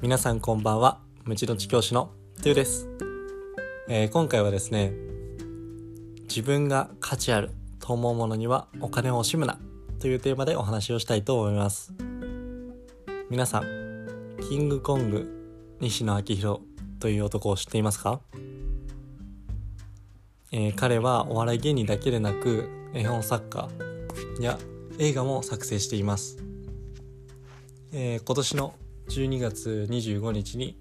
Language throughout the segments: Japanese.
皆さんこんばんは。無知の知教師のトゥです、えー、今回はですね自分が価値あると思うものにはお金を惜しむなというテーマでお話をしたいと思います。皆さんキングコング西野昭弘という男を知っていますか、えー、彼はお笑い芸人だけでなく絵本作家や映画も作成しています、えー、今年の12月25日に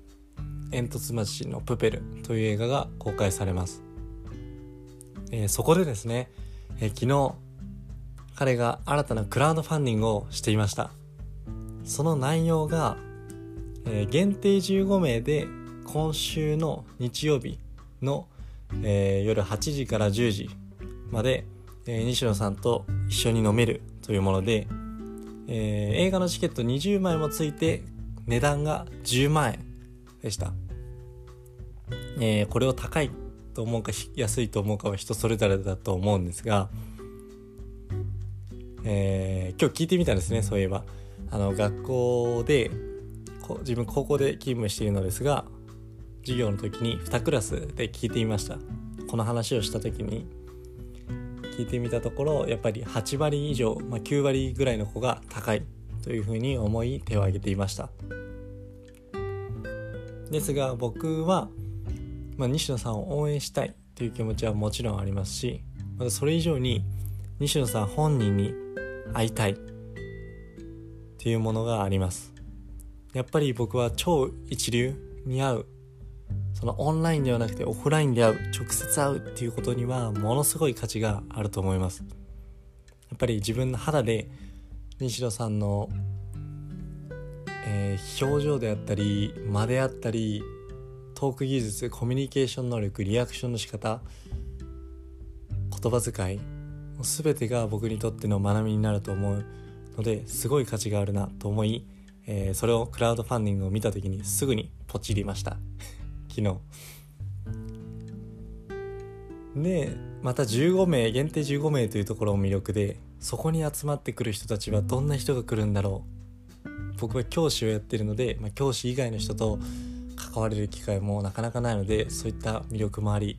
煙突町のプペルという映画が公開されます、えー、そこでですね、えー、昨日彼が新たなクラウドファンディングをしていました。その内容が、えー、限定15名で今週の日曜日の、えー、夜8時から10時まで、えー、西野さんと一緒に飲めるというもので、えー、映画のチケット20枚もついて値段が10万円でした、えー、これを高いと思うか安いと思うかは人それぞれだと思うんですが、えー、今日聞いてみたんですねそういえば。あの学校で自分高校で勤務しているのですが授業の時に2クラスで聞いてみました。この話をした時に聞いてみたところやっぱり8割以上、まあ、9割ぐらいの子が高いというふうに思い手を挙げていました。ですが僕は、まあ、西野さんを応援したいという気持ちはもちろんありますしまたそれ以上に西野さん本人に会いたいっていうものがあります。やっぱり僕は超一流に会うそのオンラインではなくてオフラインで会う直接会うっていうことにはものすごい価値があると思います。やっぱり自分の肌で西野さんのえー、表情であったり間であったりトーク技術コミュニケーション能力リアクションの仕方言葉遣い全てが僕にとっての学びになると思うのですごい価値があるなと思い、えー、それをクラウドファンディングを見た時にすぐにポチりました。昨日。でまた15名限定15名というところも魅力でそこに集まってくる人たちはどんな人が来るんだろう僕は教師をやってるので、まあ、教師以外の人と関われる機会もなかなかないのでそういった魅力もあり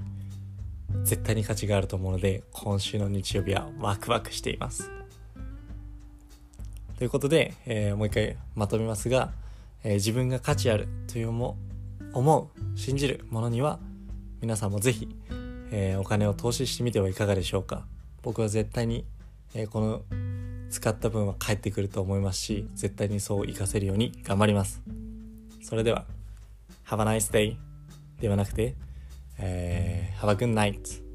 絶対に価値があると思うので今週の日曜日はワクワクしています。ということで、えー、もう一回まとめますが、えー、自分が価値あるという思う信じるものには皆さんも是非、えー、お金を投資してみてはいかがでしょうか僕は絶対に、えこの使った分は返ってくると思いますし絶対にそう活かせるように頑張ります。それでは Have a nice day ではなくて、えー、Have a good night